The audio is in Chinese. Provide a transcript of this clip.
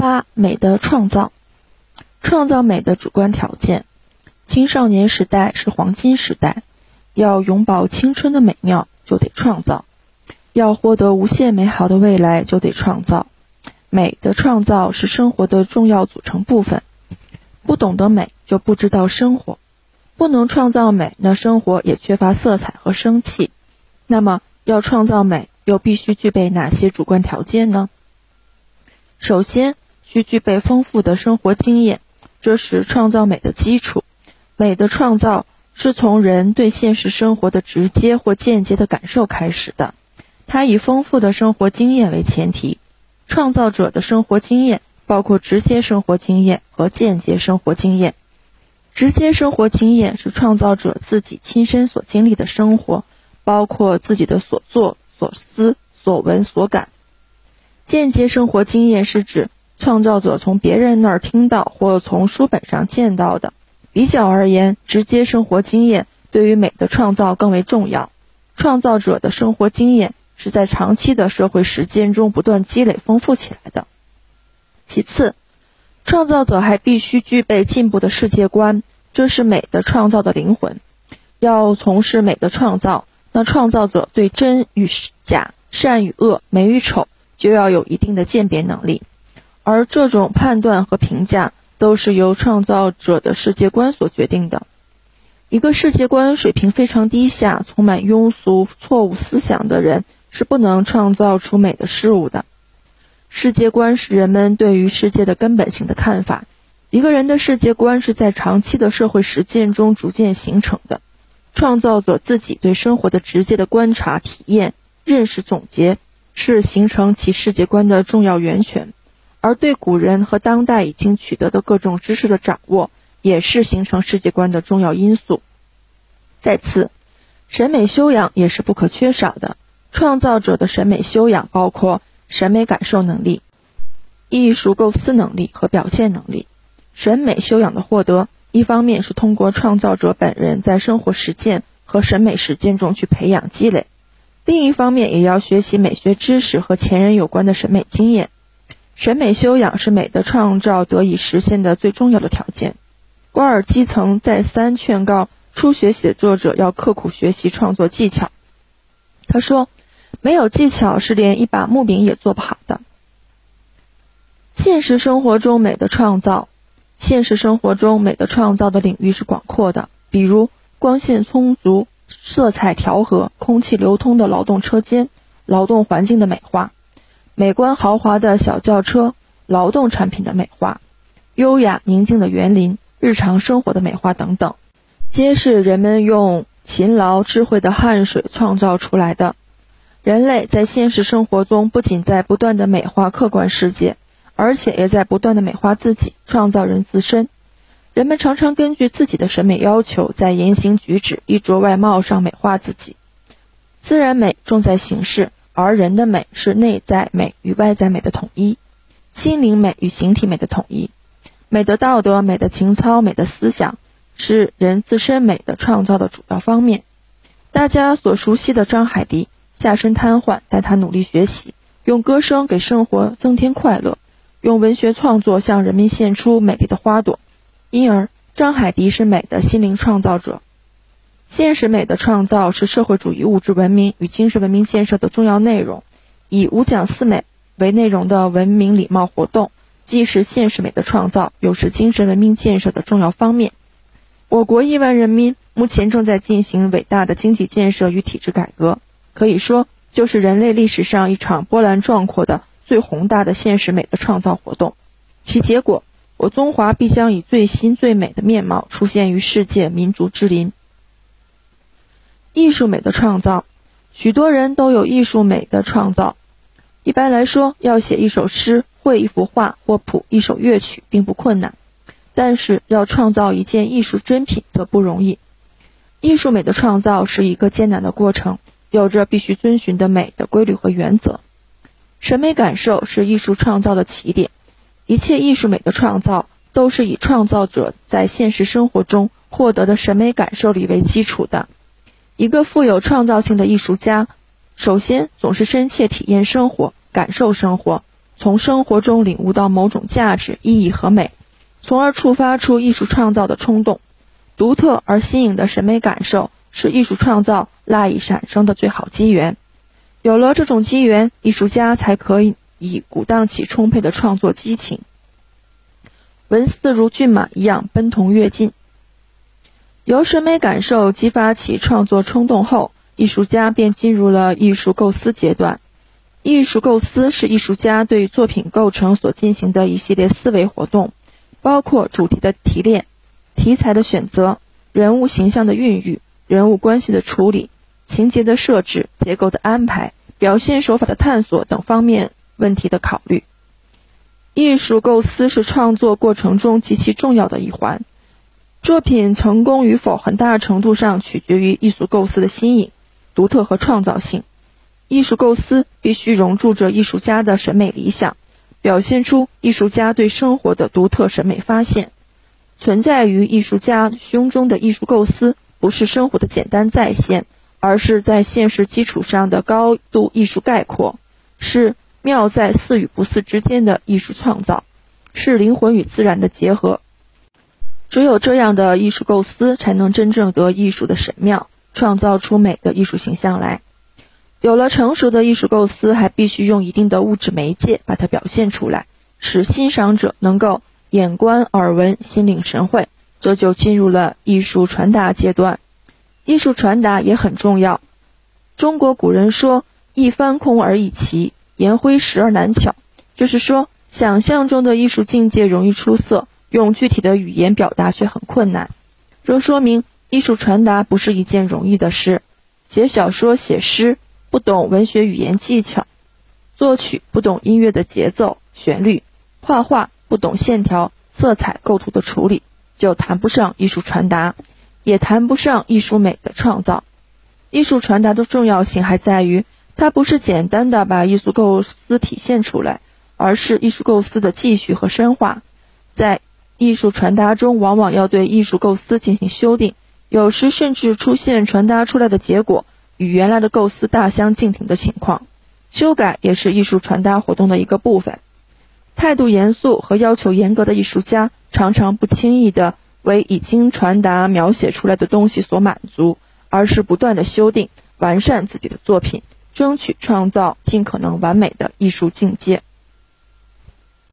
八、美的创造，创造美的主观条件。青少年时代是黄金时代，要永葆青春的美妙，就得创造；要获得无限美好的未来，就得创造。美的创造是生活的重要组成部分。不懂得美，就不知道生活；不能创造美，那生活也缺乏色彩和生气。那么，要创造美，又必须具备哪些主观条件呢？首先，需具备丰富的生活经验，这是创造美的基础。美的创造是从人对现实生活的直接或间接的感受开始的，它以丰富的生活经验为前提。创造者的生活经验包括直接生活经验和间接生活经验。直接生活经验是创造者自己亲身所经历的生活，包括自己的所作、所思、所闻、所感。间接生活经验是指创造者从别人那儿听到或从书本上见到的。比较而言，直接生活经验对于美的创造更为重要。创造者的生活经验是在长期的社会实践中不断积累丰富起来的。其次，创造者还必须具备进步的世界观，这是美的创造的灵魂。要从事美的创造，那创造者对真与假、善与恶、美与丑就要有一定的鉴别能力，而这种判断和评价。都是由创造者的世界观所决定的。一个世界观水平非常低下、充满庸俗、错误思想的人，是不能创造出美的事物的。世界观是人们对于世界的根本性的看法。一个人的世界观是在长期的社会实践中逐渐形成的。创造者自己对生活的直接的观察、体验、认识、总结，是形成其世界观的重要源泉。而对古人和当代已经取得的各种知识的掌握，也是形成世界观的重要因素。再次，审美修养也是不可缺少的。创造者的审美修养包括审美感受能力、艺术构思能力和表现能力。审美修养的获得，一方面是通过创造者本人在生活实践和审美实践中去培养积累；另一方面，也要学习美学知识和前人有关的审美经验。审美修养是美的创造得以实现的最重要的条件。瓜尔基曾再三劝告初学写作者要刻苦学习创作技巧。他说：“没有技巧是连一把木柄也做不好的。”现实生活中美的创造，现实生活中美的创造的领域是广阔的，比如光线充足、色彩调和、空气流通的劳动车间、劳动环境的美化。美观豪华的小轿车，劳动产品的美化，优雅宁静的园林，日常生活的美化等等，皆是人们用勤劳智慧的汗水创造出来的。人类在现实生活中不仅在不断的美化客观世界，而且也在不断的美化自己，创造人自身。人们常常根据自己的审美要求，在言行举止、衣着外貌上美化自己。自然美重在形式。而人的美是内在美与外在美的统一，心灵美与形体美的统一。美的道德、美的情操、美的思想，是人自身美的创造的主要方面。大家所熟悉的张海迪，下身瘫痪，但他努力学习，用歌声给生活增添快乐，用文学创作向人民献出美丽的花朵。因而，张海迪是美的心灵创造者。现实美的创造是社会主义物质文明与精神文明建设的重要内容。以五讲四美为内容的文明礼貌活动，既是现实美的创造，又是精神文明建设的重要方面。我国亿万人民目前正在进行伟大的经济建设与体制改革，可以说就是人类历史上一场波澜壮阔的最宏大的现实美的创造活动。其结果，我中华必将以最新最美的面貌出现于世界民族之林。艺术美的创造，许多人都有艺术美的创造。一般来说，要写一首诗、绘一幅画或谱一首乐曲，并不困难；但是要创造一件艺术珍品，则不容易。艺术美的创造是一个艰难的过程，有着必须遵循的美的规律和原则。审美感受是艺术创造的起点，一切艺术美的创造都是以创造者在现实生活中获得的审美感受力为基础的。一个富有创造性的艺术家，首先总是深切体验生活、感受生活，从生活中领悟到某种价值、意义和美，从而触发出艺术创造的冲动。独特而新颖的审美感受是艺术创造赖以产生的最好机缘。有了这种机缘，艺术家才可以以鼓荡起充沛的创作激情，文思如骏马一样奔腾跃进。由审美感受激发起创作冲动后，艺术家便进入了艺术构思阶段。艺术构思是艺术家对作品构成所进行的一系列思维活动，包括主题的提炼、题材的选择、人物形象的孕育、人物关系的处理、情节的设置、结构的安排、表现手法的探索等方面问题的考虑。艺术构思是创作过程中极其重要的一环。作品成功与否，很大程度上取决于艺术构思的新颖、独特和创造性。艺术构思必须融入着艺术家的审美理想，表现出艺术家对生活的独特审美发现。存在于艺术家胸中的艺术构思，不是生活的简单再现，而是在现实基础上的高度艺术概括，是妙在似与不似之间的艺术创造，是灵魂与自然的结合。只有这样的艺术构思，才能真正得艺术的神妙，创造出美的艺术形象来。有了成熟的艺术构思，还必须用一定的物质媒介把它表现出来，使欣赏者能够眼观耳闻、心领神会，这就进入了艺术传达阶段。艺术传达也很重要。中国古人说：“一翻空而易奇，颜挥实而难巧。”就是说，想象中的艺术境界容易出色。用具体的语言表达却很困难，这说明艺术传达不是一件容易的事。写小说、写诗不懂文学语言技巧，作曲不懂音乐的节奏、旋律，画画不懂线条、色彩、构图的处理，就谈不上艺术传达，也谈不上艺术美的创造。艺术传达的重要性还在于，它不是简单的把艺术构思体现出来，而是艺术构思的继续和深化，在。艺术传达中往往要对艺术构思进行修订，有时甚至出现传达出来的结果与原来的构思大相径庭的情况。修改也是艺术传达活动的一个部分。态度严肃和要求严格的艺术家，常常不轻易地为已经传达描写出来的东西所满足，而是不断地修订、完善自己的作品，争取创造尽可能完美的艺术境界。